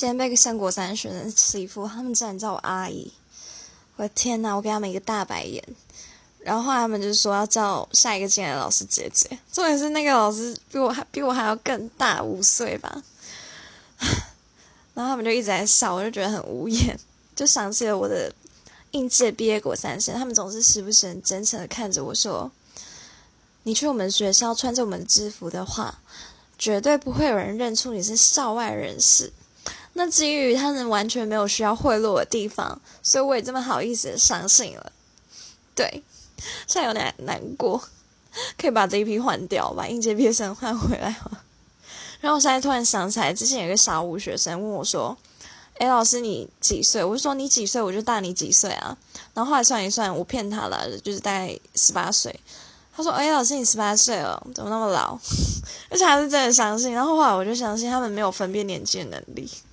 今天被升国三学生欺负，他们竟然叫我阿姨，我的天呐，我给他们一个大白眼。然后他们就说要叫下一个进来的老师姐姐，重点是那个老师比我还比我还要更大五岁吧。然后他们就一直在笑，我就觉得很无言，就想起了我的应届毕业国三生，他们总是时不时很真诚的看着我说：“你去我们学校穿着我们的制服的话，绝对不会有人认出你是校外人士。”那基于他们完全没有需要贿赂的地方，所以我也这么好意思相信了。对，现在有点难过，可以把这一批换掉，把应届毕业生换回来吗？然后我现在突然想起来，之前有个小五学生问我说：“诶，老师你几岁？”我就说：“你几岁？我就大你几岁啊？”然后后来算一算，我骗他了，就是大概十八岁。他说：“诶，老师你十八岁了，怎么那么老？” 而且还是真的相信。然后后来我就相信他们没有分辨年纪的能力。